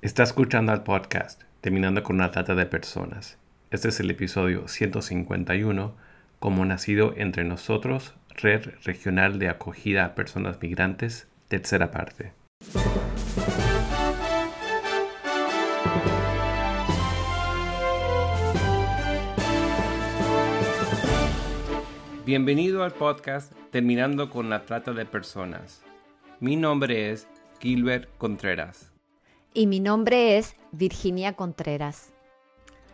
Está escuchando al podcast Terminando con una trata de personas. Este es el episodio 151, como nacido entre nosotros, Red Regional de Acogida a Personas Migrantes, tercera parte. Bienvenido al podcast Terminando con la trata de personas. Mi nombre es Gilbert Contreras. Y mi nombre es Virginia Contreras.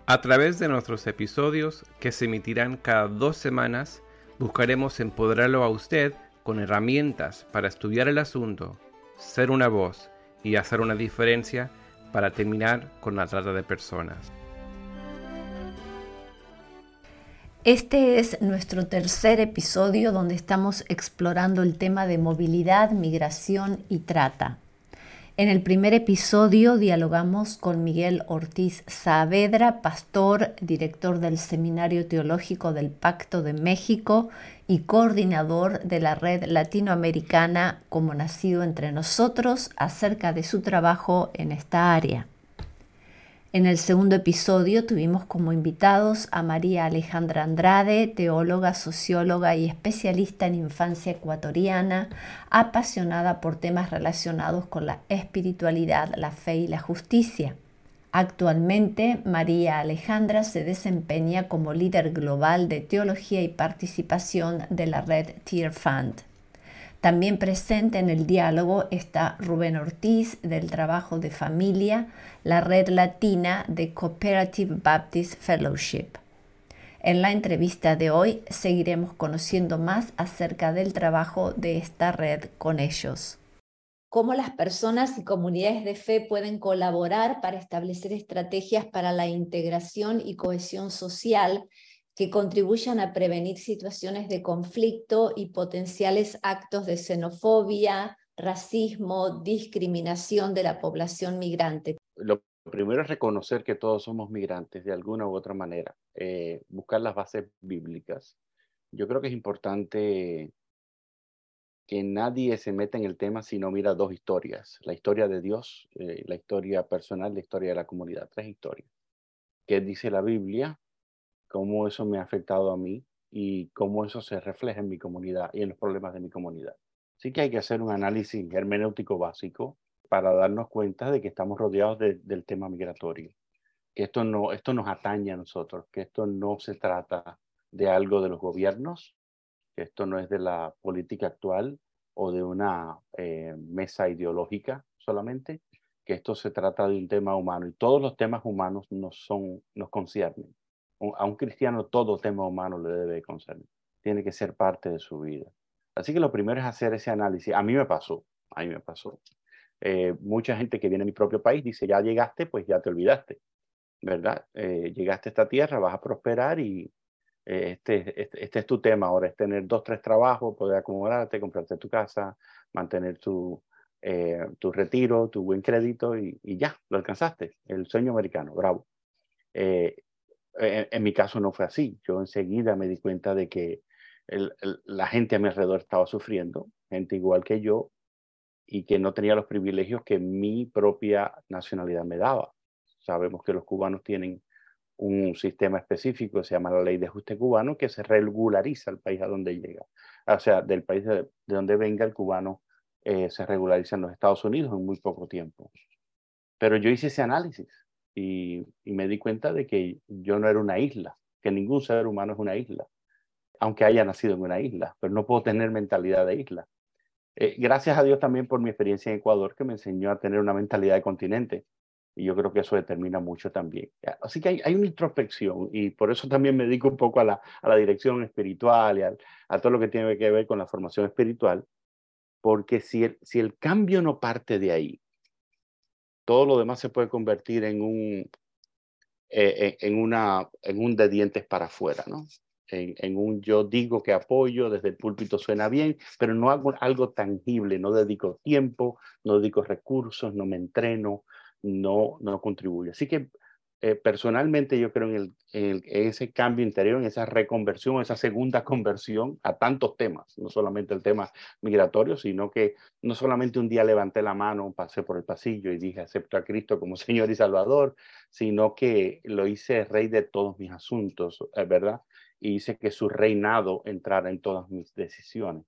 A través de nuestros episodios, que se emitirán cada dos semanas, buscaremos empoderarlo a usted con herramientas para estudiar el asunto, ser una voz y hacer una diferencia para terminar con la trata de personas. Este es nuestro tercer episodio donde estamos explorando el tema de movilidad, migración y trata. En el primer episodio dialogamos con Miguel Ortiz Saavedra, pastor, director del Seminario Teológico del Pacto de México y coordinador de la red latinoamericana Como Nacido entre Nosotros, acerca de su trabajo en esta área. En el segundo episodio tuvimos como invitados a María Alejandra Andrade, teóloga, socióloga y especialista en infancia ecuatoriana, apasionada por temas relacionados con la espiritualidad, la fe y la justicia. Actualmente, María Alejandra se desempeña como líder global de teología y participación de la red Tear Fund. También presente en el diálogo está Rubén Ortiz del Trabajo de Familia, la red latina de Cooperative Baptist Fellowship. En la entrevista de hoy seguiremos conociendo más acerca del trabajo de esta red con ellos. Cómo las personas y comunidades de fe pueden colaborar para establecer estrategias para la integración y cohesión social que contribuyan a prevenir situaciones de conflicto y potenciales actos de xenofobia, racismo, discriminación de la población migrante. Lo primero es reconocer que todos somos migrantes de alguna u otra manera, eh, buscar las bases bíblicas. Yo creo que es importante que nadie se meta en el tema si no mira dos historias, la historia de Dios, eh, la historia personal, la historia de la comunidad, tres historias. ¿Qué dice la Biblia? Cómo eso me ha afectado a mí y cómo eso se refleja en mi comunidad y en los problemas de mi comunidad. Sí que hay que hacer un análisis hermenéutico básico para darnos cuenta de que estamos rodeados del tema migratorio, que esto, no, esto nos atañe a nosotros, que esto no se trata de algo de los gobiernos, que esto no es de la política actual o de una eh, mesa ideológica solamente, que esto se trata de un tema humano y todos los temas humanos nos, son, nos conciernen a un cristiano todo tema humano le debe concernir. Tiene que ser parte de su vida. Así que lo primero es hacer ese análisis. A mí me pasó, a mí me pasó. Eh, mucha gente que viene a mi propio país dice, ya llegaste, pues ya te olvidaste, ¿verdad? Eh, llegaste a esta tierra, vas a prosperar y eh, este, este, este, es tu tema ahora, es tener dos, tres trabajos, poder acomodarte, comprarte tu casa, mantener tu, tu retiro, tu buen crédito y, y, ya, lo alcanzaste, el sueño americano, bravo. En, mi caso no fue así. Yo enseguida me di cuenta de que la gente a mi alrededor estaba sufriendo, gente igual que yo, y que no tenía los privilegios que mi propia nacionalidad me daba. Sabemos que los cubanos tienen un sistema específico, se llama la ley de ajuste cubano, que se regulariza el país a donde llega. O sea, del país de, donde venga el cubano eh, se regulariza en los Estados Unidos en muy poco tiempo. Pero yo hice ese análisis y, me di cuenta de que yo no era una isla, que ningún ser humano es una isla, aunque haya nacido en una isla, pero no puedo tener mentalidad de isla. Eh, gracias a Dios también por mi experiencia en Ecuador, que me enseñó a tener una mentalidad de continente. Y yo creo que eso determina mucho también. Así que hay, una introspección y por eso también me dedico un poco a la, a la dirección espiritual y a, a, todo lo que tiene que ver con la formación espiritual, porque si el, si el cambio no parte de ahí, todo lo demás se puede convertir en un, eh, en, una, en un de dientes para afuera, ¿no? En, un yo digo que apoyo, desde el púlpito suena bien, pero no hago algo tangible, no dedico tiempo, no dedico recursos, no me entreno, no, no contribuyo. Así que eh, personalmente yo creo en, el, en, ese cambio interior, en esa reconversión, esa segunda conversión a tantos temas, no solamente el tema migratorio, sino que no solamente un día levanté la mano, pasé por el pasillo y dije acepto a Cristo como Señor y Salvador, sino que lo hice rey de todos mis asuntos, ¿verdad? Y hice que su reinado entrara en todas mis decisiones.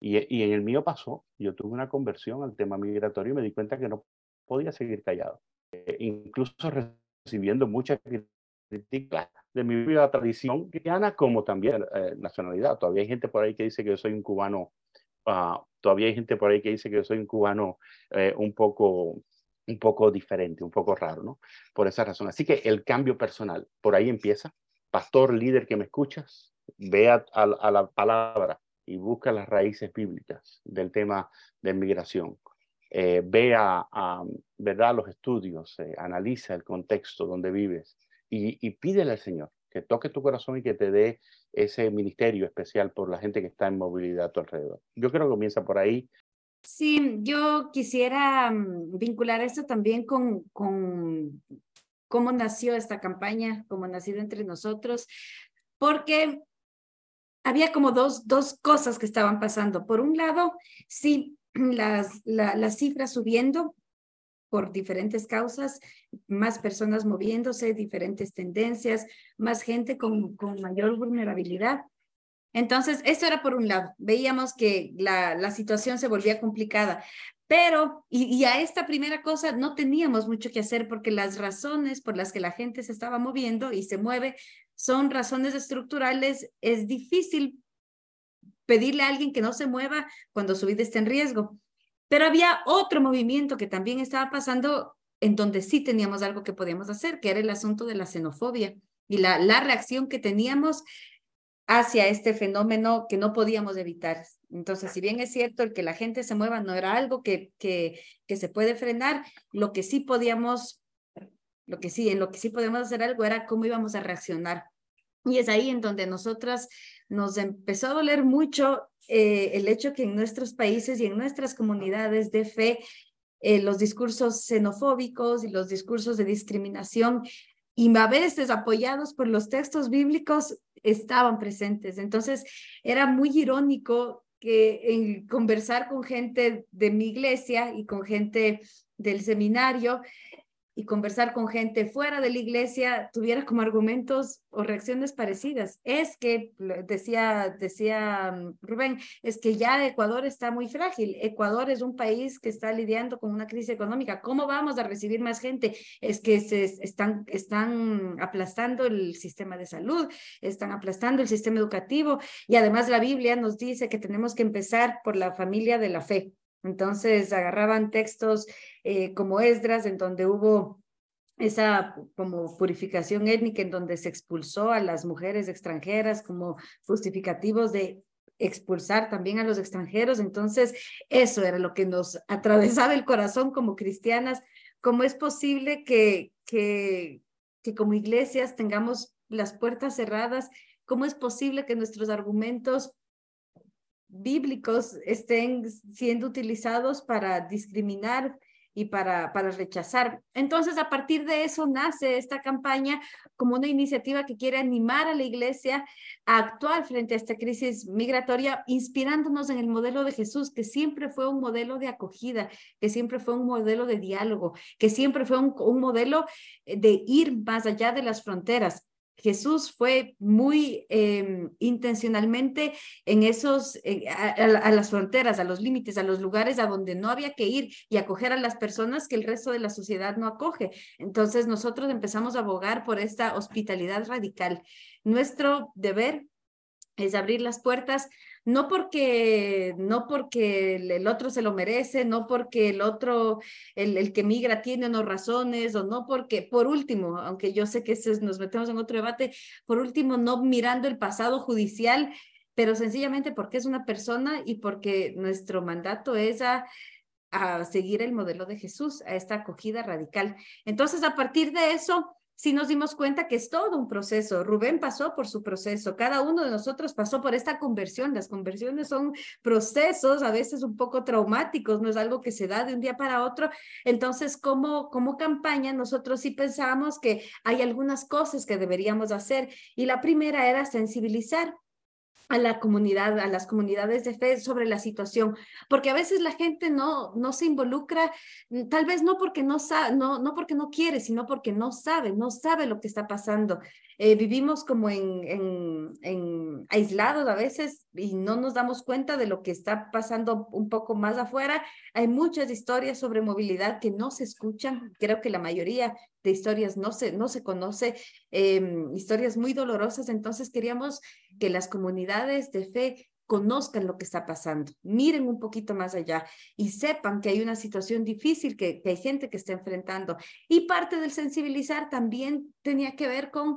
Y, y en el mío pasó, yo tuve una conversión al tema migratorio y me di cuenta que no podía seguir callado. Eh, incluso recibiendo mucha crítica de mi vida tradición cristiana como también eh, nacionalidad. Todavía hay gente por ahí que dice que yo soy un cubano, uh, todavía hay gente por ahí que dice que yo soy un cubano eh, un poco un poco diferente, un poco raro, ¿no? Por esa razón. Así que el cambio personal, por ahí empieza. Pastor, líder que me escuchas, ve a, a la palabra y busca las raíces bíblicas del tema de migración eh, vea a, ¿verdad? los estudios, eh, analiza el contexto donde vives y, y pídele al Señor que toque tu corazón y que te dé ese ministerio especial por la gente que está en movilidad a tu alrededor. Yo creo que comienza por ahí. Sí, yo quisiera mm, vincular esto también con, con cómo nació esta campaña, cómo ha nacido entre nosotros, porque había como dos, dos cosas que estaban pasando. Por un lado, sí, las, las cifras subiendo por diferentes causas, más personas moviéndose, diferentes tendencias, más gente con, con mayor vulnerabilidad. Entonces, eso era por un lado. Veíamos que la, la situación se volvía complicada, pero, y, y, a esta primera cosa no teníamos mucho que hacer porque las razones por las que la gente se estaba moviendo y se mueve son razones estructurales. Es difícil pedirle a alguien que no se mueva cuando su vida está en riesgo. Pero había otro movimiento que también estaba pasando en donde sí teníamos algo que podíamos hacer, que era el asunto de la xenofobia y la, la reacción que teníamos hacia este fenómeno que no podíamos evitar. Entonces, si bien es cierto el que la gente se mueva no era algo que, que, que se puede frenar, lo que sí podíamos, lo que sí, en lo que sí podemos hacer algo era cómo íbamos a reaccionar. Y es ahí en donde nosotras nos empezó a doler mucho eh, el hecho que en nuestros países y en nuestras comunidades de fe eh, los discursos xenofóbicos y los discursos de discriminación y a veces apoyados por los textos bíblicos estaban presentes. Entonces era muy irónico que en conversar con gente de mi iglesia y con gente del seminario, y conversar con gente fuera de la iglesia tuviera como argumentos o reacciones parecidas. Es que, decía, decía mm, Rubén, es que ya Ecuador está muy frágil. Ecuador es un país que está lidiando con una crisis económica. ¿Cómo vamos a recibir más gente? Es que se están, están aplastando el sistema de salud, están aplastando el sistema educativo y además la Biblia nos dice que tenemos que empezar por la familia de la fe. Entonces agarraban textos eh, como Esdras, en donde hubo esa como purificación étnica, en donde se expulsó a las mujeres extranjeras como justificativos de expulsar también a los extranjeros. Entonces, eso era lo que nos atravesaba el corazón como cristianas. ¿Cómo es posible que, que, que como iglesias tengamos las puertas cerradas? ¿Cómo es posible que nuestros argumentos bíblicos estén siendo utilizados para discriminar y para, para rechazar. Entonces, a partir de eso nace esta campaña como una iniciativa que quiere animar a la iglesia a actuar frente a esta crisis migratoria, inspirándonos en el modelo de Jesús, que siempre fue un modelo de acogida, que siempre fue un modelo de diálogo, que siempre fue un, un modelo de ir más allá de las fronteras. Jesús fue muy em, intencionalmente en esos, eh, a, las fronteras, a los límites, a los lugares a donde no había que ir y acoger a las personas que el resto de la sociedad no acoge. Entonces nosotros empezamos a abogar por esta hospitalidad radical. Nuestro deber es abrir las puertas no porque, no porque el, otro se lo merece, no porque el otro, el, el, que migra tiene razones, o no porque, por último, aunque yo sé que nos metemos en otro debate, por último, no mirando el pasado judicial, pero sencillamente porque es una persona y porque nuestro mandato es a, a seguir el modelo de Jesús, a esta acogida radical. Entonces, a partir de eso, sí nos dimos cuenta que es todo un proceso. Rubén pasó por su proceso, cada uno de nosotros pasó por esta conversión. Las conversiones son procesos a veces un poco traumáticos, no es algo que se da de un día para otro. Entonces, como, como campaña, nosotros sí pensábamos que hay algunas cosas que deberíamos hacer y la primera era sensibilizar a la comunidad, a las comunidades de fe sobre la situación, porque a veces la gente no, no se involucra, mm, tal vez no porque no, sabe, no, no porque no quiere, sino porque no sabe, no sabe lo que está pasando. Eh, vivimos como en, en, en, aislados a veces y no nos damos cuenta de lo que está pasando un poco más afuera. Hay muchas historias sobre movilidad que no se escuchan. Creo que la mayoría de historias no se, no se conoce, em, historias muy dolorosas. Entonces queríamos que las comunidades de fe conozcan lo que está pasando, miren un poquito más allá y sepan que hay una situación difícil que, hay gente que está enfrentando. Y parte del sensibilizar también tenía que ver con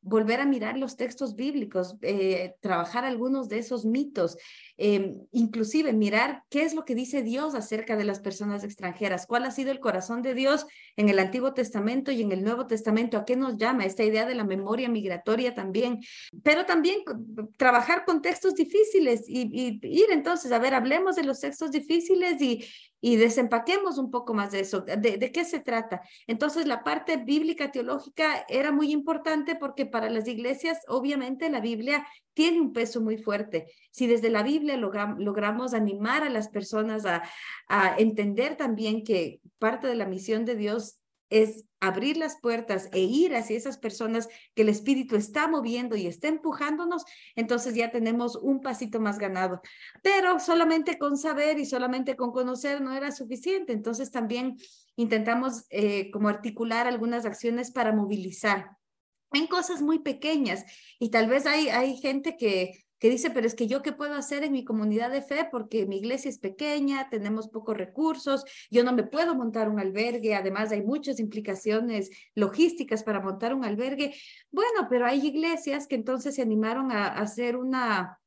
volver a mirar los textos bíblicos, eh, trabajar algunos de esos mitos, eh, inclusive mirar qué es lo que dice Dios acerca de las personas extranjeras, cuál ha sido el corazón de Dios en el Antiguo Testamento y en el Nuevo Testamento, a qué nos llama esta idea de la memoria migratoria también, pero también trabajar con textos difíciles y, ir entonces, a ver, hablemos de los textos difíciles y, y desempaquemos un poco más de eso, de, de, qué se trata. Entonces, la parte bíblica teológica era muy importante porque para las iglesias, obviamente, la Biblia tiene un peso muy fuerte. Si desde la Biblia logramos animar a las personas a, a entender también que parte de la misión de Dios es abrir las puertas e ir hacia esas personas que el Espíritu está moviendo y está empujándonos, entonces ya tenemos un pasito más ganado. Pero solamente con saber y solamente con conocer no era suficiente, entonces también intentamos eh, como articular algunas acciones para movilizar en cosas muy pequeñas y tal vez hay, hay gente que que dice, pero es que yo qué puedo hacer en mi comunidad de fe porque mi iglesia es pequeña, tenemos pocos recursos, yo no me puedo montar un albergue, además hay muchas implicaciones logísticas para montar un albergue. Bueno, pero hay iglesias que entonces se animaron a, hacer una,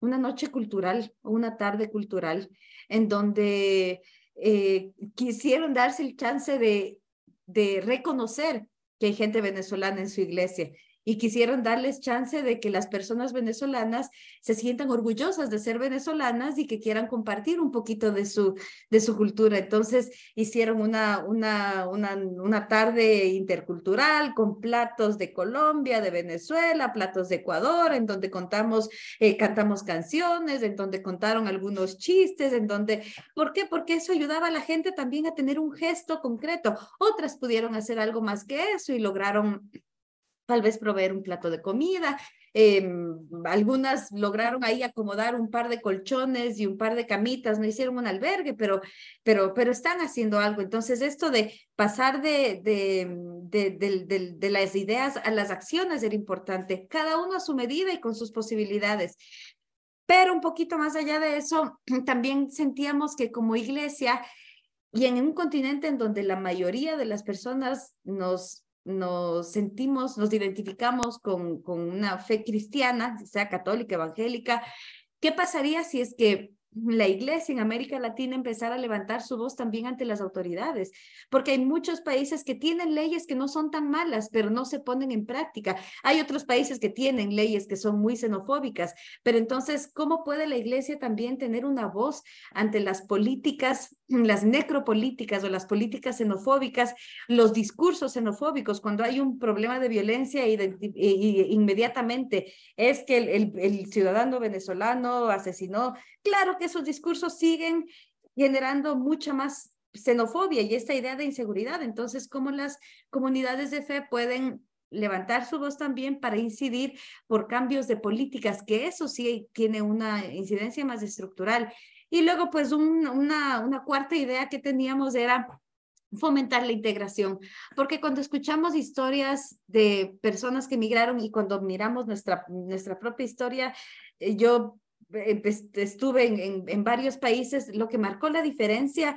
una noche cultural o una tarde cultural en donde eh, quisieron darse el chance de, de reconocer que hay gente venezolana en su iglesia y quisieron darles chance de que las personas venezolanas se sientan orgullosas de ser venezolanas y que quieran compartir un poquito de su, de su cultura. Entonces hicieron una, una, una, una tarde intercultural con platos de Colombia, de Venezuela, platos de Ecuador, en donde contamos, eh, cantamos canciones, en donde contaron algunos chistes, en donde, ¿por qué? Porque eso ayudaba a la gente también a tener un gesto concreto. Otras pudieron hacer algo más que eso y lograron tal vez proveer un plato de comida. Em, algunas lograron ahí acomodar un par de colchones y un par de camitas, no hicieron un albergue, pero, pero, pero están haciendo algo. Entonces, esto de pasar de, de, de, de, las ideas a las acciones era importante, cada uno a su medida y con sus posibilidades. Pero un poquito más allá de eso, también sentíamos que como iglesia y en un continente en donde la mayoría de las personas nos nos sentimos, nos identificamos con, con una fe cristiana, sea católica, evangélica, ¿qué pasaría si es que la iglesia en América Latina empezar a levantar su voz también ante las autoridades, porque hay muchos países que tienen leyes que no son tan malas, pero no se ponen en práctica. Hay otros países que tienen leyes que son muy xenofóbicas, pero entonces, ¿cómo puede la iglesia también tener una voz ante las políticas, las necropolíticas o las políticas xenofóbicas, los discursos xenofóbicos, cuando hay un problema de violencia y, inmediatamente es que el, el ciudadano venezolano asesinó? Claro que esos discursos siguen generando mucha más xenofobia y esta idea de inseguridad. Entonces, ¿cómo las comunidades de fe pueden levantar su voz también para incidir por cambios de políticas, que eso sí tiene una incidencia más estructural? Y luego, pues, una, una cuarta idea que teníamos era fomentar la integración, porque cuando escuchamos historias de personas que emigraron y cuando miramos nuestra, nuestra propia historia, eh, yo estuve en, en, varios países, lo que marcó la diferencia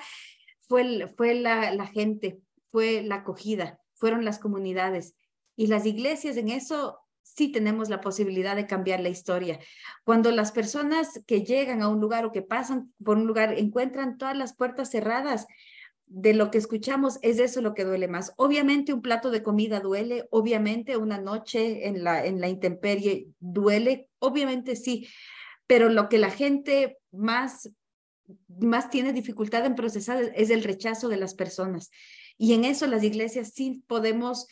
fue, fue la, la gente, fue la acogida, fueron las comunidades. Y las iglesias en eso sí tenemos la posibilidad de cambiar la historia. Cuando las personas que llegan a un lugar o que pasan por un lugar encuentran todas las puertas cerradas, de lo que escuchamos es eso lo que duele más. Obviamente un plato de comida duele, obviamente una noche en la, en la intemperie duele, obviamente sí, pero lo que la gente más, más tiene dificultad en procesar es el rechazo de las personas. Y en eso las iglesias sí podemos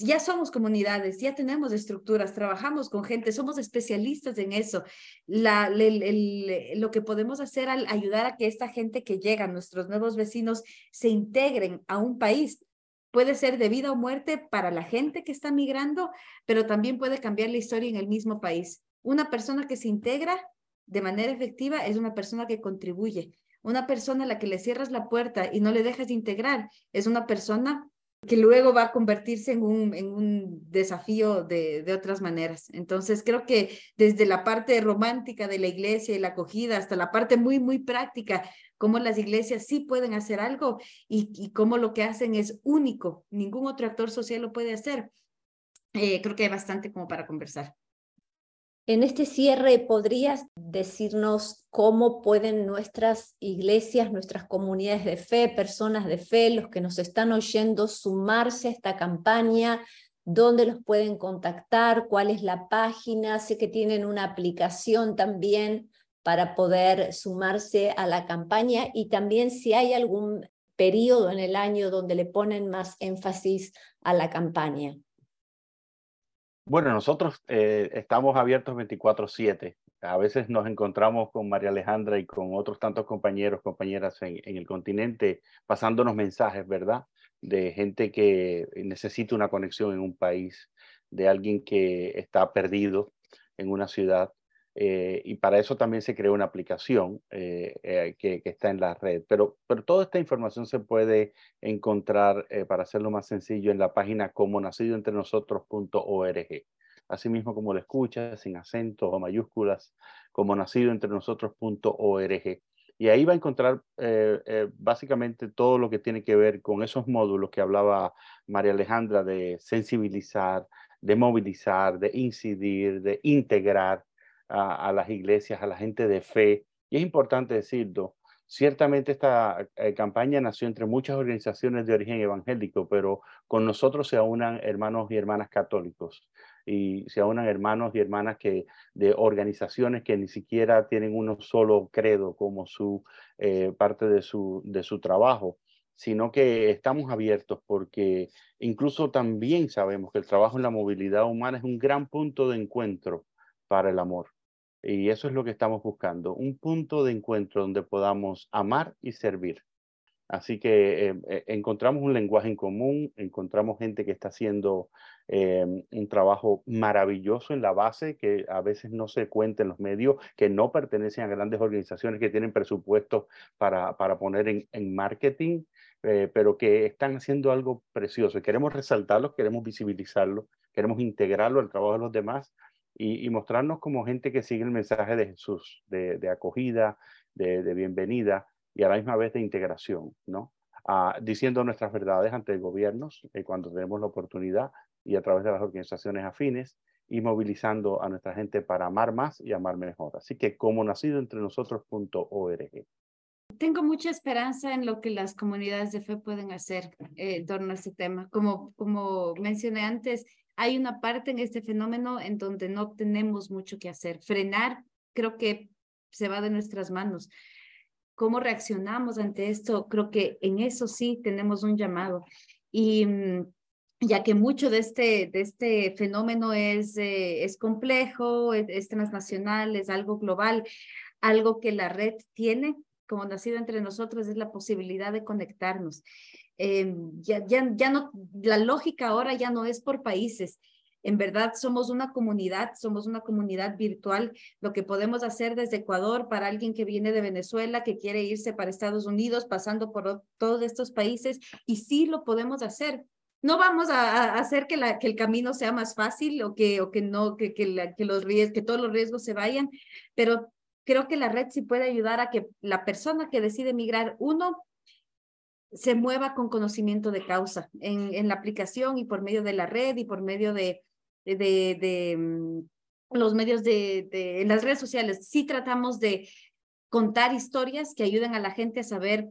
ya somos comunidades, ya tenemos estructuras, trabajamos con gente, somos especialistas en eso. La, lo que podemos hacer al ayudar a que esta gente que llega, nuestros nuevos vecinos, se integren a un país, puede ser de vida o muerte para la gente que está migrando, pero también puede cambiar la historia en el mismo país. Una persona que se integra de manera efectiva es una persona que contribuye. Una persona a la que le cierras la puerta y no le dejas de integrar es una persona que luego va a convertirse en un, en un desafío de, de, otras maneras. Entonces, creo que desde la parte romántica de la iglesia y la acogida hasta la parte muy, muy práctica, cómo las iglesias sí pueden hacer algo y, y cómo lo que hacen es único, ningún otro actor social lo puede hacer. Eh, creo que hay bastante como para conversar. En este cierre, ¿podrías decirnos cómo pueden nuestras iglesias, nuestras comunidades de fe, personas de fe, los que nos están oyendo, sumarse a esta campaña? ¿Dónde los pueden contactar? ¿Cuál es la página? Sé que tienen una aplicación también para poder sumarse a la campaña y también si hay algún periodo en el año donde le ponen más énfasis a la campaña. Bueno, nosotros eh, estamos abiertos 24/7. A veces nos encontramos con María Alejandra y con otros tantos compañeros, compañeras en, el continente, pasándonos mensajes, ¿verdad? De gente que necesita una conexión en un país, de alguien que está perdido en una ciudad eh, y para eso también se creó una aplicación eh, eh, que, está en la red. Pero, pero toda esta información se puede encontrar, para hacerlo más sencillo, en la página como nacido entre nosotros.org. Asimismo como lo escuchas, sin acentos o mayúsculas, como nacido entre nosotros.org. Y ahí va a encontrar básicamente todo lo que tiene que ver con esos módulos que hablaba María Alejandra de sensibilizar, de movilizar, de incidir, de integrar a, las iglesias, a la gente de fe. Y es importante decirlo, ciertamente esta eh, campaña nació entre muchas organizaciones de origen evangélico, pero con nosotros se aunan hermanos y hermanas católicos y se aunan hermanos y hermanas que de organizaciones que ni siquiera tienen uno solo credo como su eh, parte de su, de su trabajo sino que estamos abiertos porque incluso también sabemos que el trabajo en la movilidad humana es un gran punto de encuentro para el amor. Y eso es lo que estamos buscando, un punto de encuentro donde podamos amar y servir. Así que eh, eh, encontramos un lenguaje en común, encontramos gente que está haciendo eh, un trabajo maravilloso en la base, que a veces no se cuenta en los medios, que no pertenecen a grandes organizaciones que tienen presupuestos para, para poner en, en marketing, pero que están haciendo algo precioso. Y queremos resaltarlo, queremos visibilizarlo, queremos integrarlo al trabajo de los demás y, mostrarnos como gente que sigue el mensaje de Jesús, de, acogida, de, bienvenida y a la misma vez de integración, ¿no? Ah, diciendo nuestras verdades ante gobiernos eh, cuando tenemos la oportunidad y a través de las organizaciones afines y movilizando a nuestra gente para amar más y amar mejor. Así que como nacido entre nosotros.org. Tengo mucha esperanza en lo que las comunidades de fe pueden hacer eh, en torno a este tema. Como, como mencioné antes, hay una parte en este fenómeno en donde no tenemos mucho que hacer. Frenar creo que se va de nuestras manos. ¿Cómo reaccionamos ante esto? Creo que en eso sí tenemos un llamado. Y mm, ya que mucho de este, de este fenómeno es, eh, es complejo, es transnacional, es algo global, algo que la red tiene como nacido entre nosotros es la posibilidad de conectarnos. Em, ya, ya, ya no, la lógica ahora ya no es por países. En verdad somos una comunidad, somos una comunidad virtual. Lo que podemos hacer desde Ecuador para alguien que viene de Venezuela, que quiere irse para Estados Unidos, pasando por todos estos países, y sí lo podemos hacer. No vamos a, hacer que, el camino sea más fácil o que, o que no, que, que, los que todos los riesgos se vayan, pero creo que la red sí puede ayudar a que la persona que decide migrar, uno, se mueva con conocimiento de causa en, en la aplicación y por medio de la red y por medio de, de, de, mm, los medios de, de las redes sociales. Sí tratamos de contar historias que ayuden a la gente a saber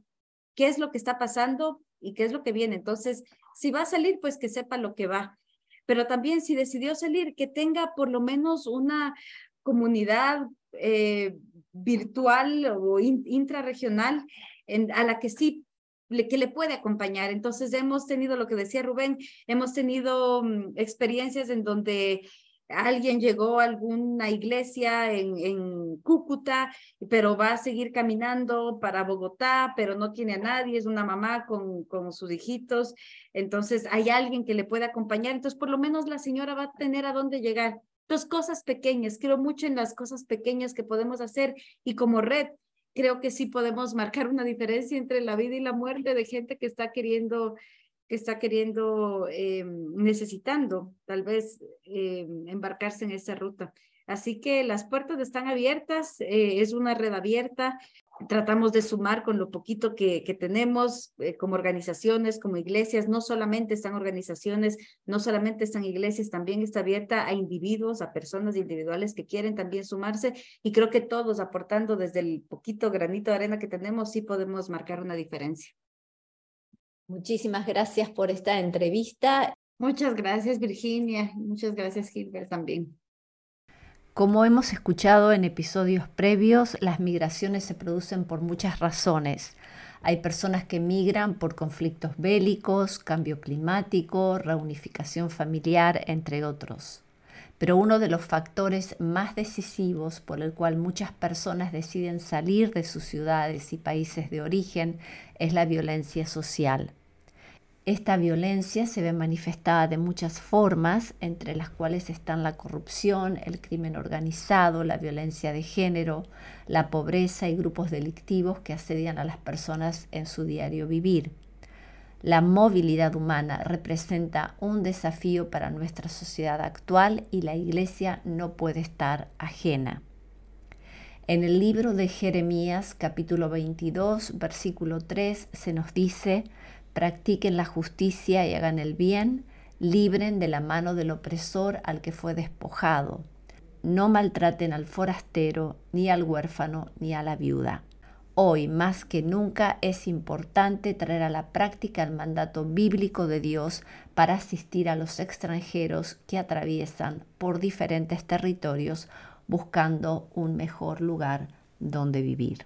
qué es lo que está pasando y qué es lo que viene. Entonces, si va a salir, pues que sepa lo que va. Pero también si decidió salir, que tenga por lo menos una comunidad eh, virtual o intrarregional en, a la que sí que le puede acompañar. Entonces hemos tenido lo que decía Rubén, hemos tenido mm, experiencias en donde alguien llegó a alguna iglesia en, en, Cúcuta, pero va a seguir caminando para Bogotá, pero no tiene a nadie, es una mamá con, con sus hijitos, entonces hay alguien que le puede acompañar, entonces por lo menos la señora va a tener a dónde llegar. Dos cosas pequeñas, creo mucho en las cosas pequeñas que podemos hacer y como red creo que sí podemos marcar una diferencia entre la vida y la muerte de gente que está queriendo que está queriendo, eh, necesitando tal vez eh, embarcarse en esa ruta. Así que las puertas están abiertas, eh, es una red abierta. Tratamos de sumar con lo poquito que, que tenemos como organizaciones, como iglesias. No solamente están organizaciones, no solamente están iglesias, también está abierta a individuos, a personas individuales que quieren también sumarse. Y creo que todos aportando desde el poquito granito de arena que tenemos, sí podemos marcar una diferencia. Muchísimas gracias por esta entrevista. Muchas gracias, Virginia. Muchas gracias, Gilbert, también. Como hemos escuchado en episodios previos, las migraciones se producen por muchas razones. Hay personas que migran por conflictos bélicos, cambio climático, reunificación familiar, entre otros. Pero uno de los factores más decisivos por el cual muchas personas deciden salir de sus ciudades y países de origen es la violencia social. Esta violencia se ve manifestada de muchas formas, entre las cuales están la corrupción, el crimen organizado, la violencia de género, la pobreza y grupos delictivos que asedian a las personas en su diario vivir. La movilidad humana representa un desafío para nuestra sociedad actual y la Iglesia no puede estar ajena. En el libro de Jeremías capítulo 22 versículo 3 se nos dice, practiquen la justicia y hagan el bien, libren de la mano del opresor al que fue despojado. No maltraten al forastero, ni al huérfano, ni a la viuda. Hoy más que nunca es importante traer a la práctica el mandato bíblico de Dios para asistir a los extranjeros que atraviesan por diferentes territorios buscando un mejor lugar donde vivir.